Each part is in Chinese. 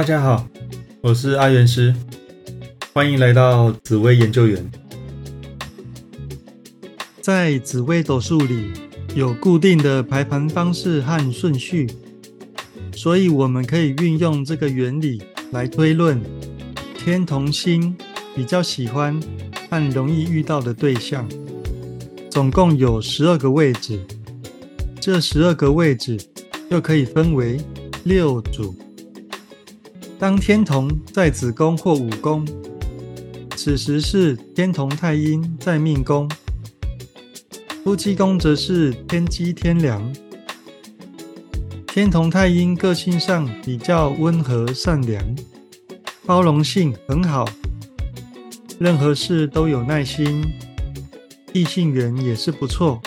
大家好，我是阿元师，欢迎来到紫薇研究员。在紫微斗数里有固定的排盘方式和顺序，所以我们可以运用这个原理来推论天同星比较喜欢和容易遇到的对象。总共有十二个位置，这十二个位置又可以分为六组。当天同在子宫或五宫，此时是天同太阴在命宫；夫妻宫则是天机天梁。天同太阴个性上比较温和善良，包容性很好，任何事都有耐心，异性缘也是不错。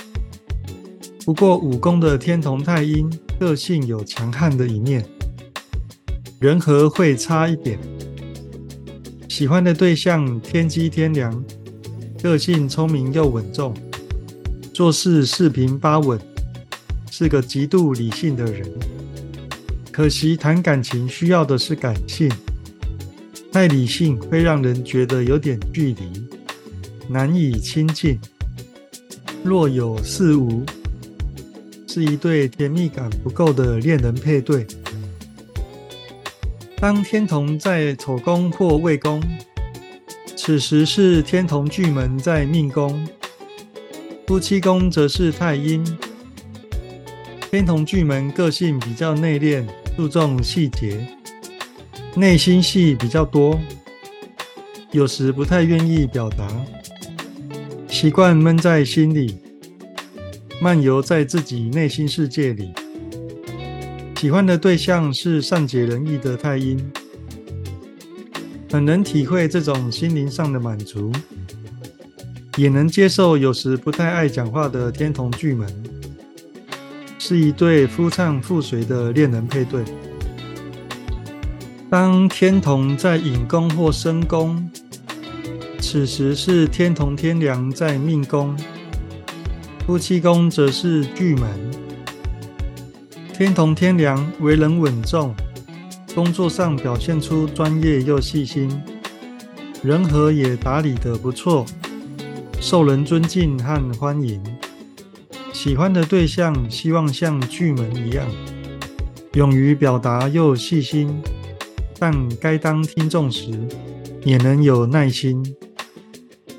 不过五宫的天同太阴个性有强悍的一面。人和会差一点，喜欢的对象天机天良，个性聪明又稳重，做事四平八稳，是个极度理性的人。可惜谈感情需要的是感性，太理性会让人觉得有点距离，难以亲近。若有似无，是一对甜蜜感不够的恋人配对。当天同在丑宫或未宫，此时是天同巨门在命宫，夫妻宫则是太阴。天同巨门个性比较内敛，注重细节，内心戏比较多，有时不太愿意表达，习惯闷在心里，漫游在自己内心世界里。喜欢的对象是善解人意的太阴，很能体会这种心灵上的满足，也能接受有时不太爱讲话的天同巨门，是一对夫唱妇随的恋人配对。当天同在引宫或申宫，此时是天同天梁在命宫，夫妻宫则是巨门。天同天梁为人稳重，工作上表现出专业又细心，人和也打理得不错，受人尊敬和欢迎。喜欢的对象希望像巨门一样，勇于表达又细心，但该当听众时也能有耐心，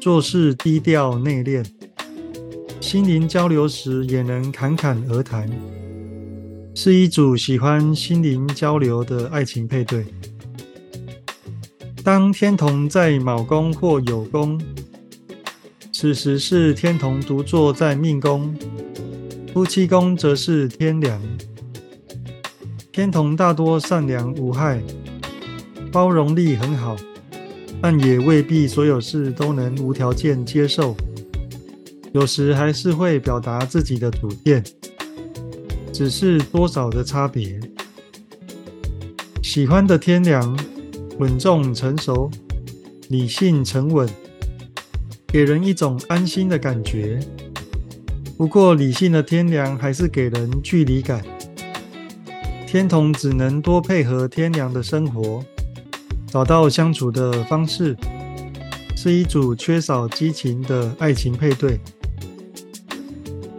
做事低调内敛，心灵交流时也能侃侃而谈。是一组喜欢心灵交流的爱情配对。当天同在卯宫或酉宫，此时是天同独坐在命宫，夫妻宫则是天梁。天同大多善良无害，包容力很好，但也未必所有事都能无条件接受，有时还是会表达自己的主见。只是多少的差别。喜欢的天良，稳重成熟，理性沉稳，给人一种安心的感觉。不过，理性的天良还是给人距离感。天同只能多配合天良的生活，找到相处的方式，是一组缺少激情的爱情配对。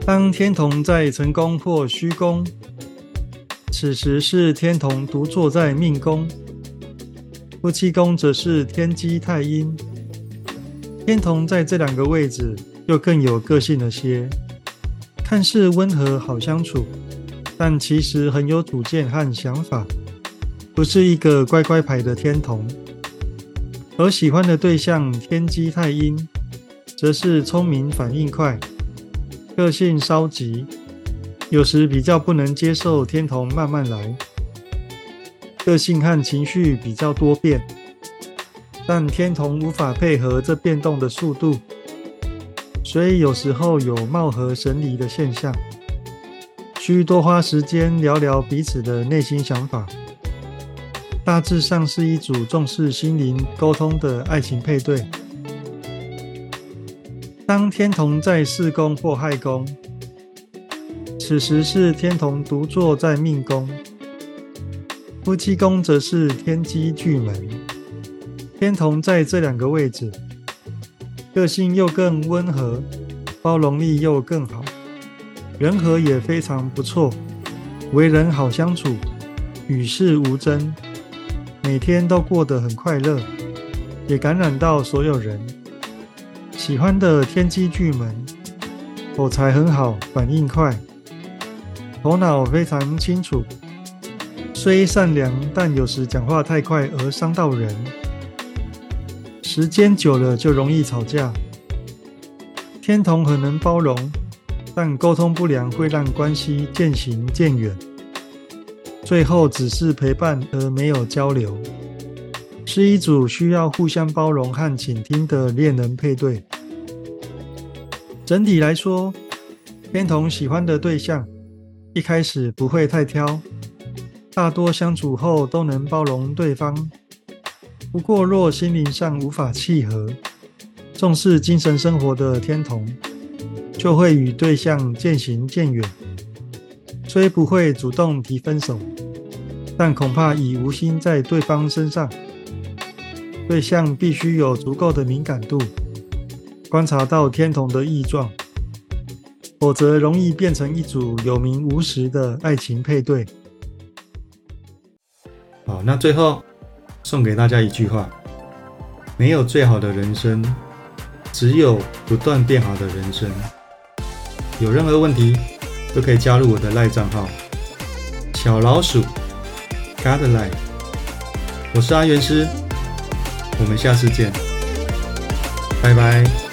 当天同在成功或虚宫，此时是天同独坐在命宫，夫妻宫则是天机太阴。天同在这两个位置又更有个性了些，看似温和好相处，但其实很有主见和想法，不是一个乖乖牌的天同。而喜欢的对象天机太阴，则是聪明反应快。个性稍急，有时比较不能接受天同慢慢来，个性和情绪比较多变，但天同无法配合这变动的速度，所以有时候有貌合神离的现象，需多花时间聊聊彼此的内心想法。大致上是一组重视心灵沟通的爱情配对。当天同在四宫或亥宫，此时是天同独坐在命宫，夫妻宫则是天机巨门，天同在这两个位置，个性又更温和，包容力又更好，人和也非常不错，为人好相处，与世无争，每天都过得很快乐，也感染到所有人。喜欢的天机巨门，口才很好，反应快，头脑非常清楚。虽善良，但有时讲话太快而伤到人。时间久了就容易吵架。天同很能包容，但沟通不良会让关系渐行渐远，最后只是陪伴而没有交流，是一组需要互相包容和倾听的恋人配对。整体来说，天同喜欢的对象一开始不会太挑。大多相处后都能包容对方，不过若心灵上无法契合，重视精神生活的天同，就会与对象渐行渐远。虽不会主动提分手，但恐怕已无心在对方身上。对象必须有足够的敏感度，观察到天同的异状，否则容易变成一组有名无实的爱情配对。好，那最后送给大家一句话：没有最好的人生，只有不断变好的人生。有任何问题都可以加入我的赖账号小老鼠 Godline。我是阿元师，我们下次见，拜拜。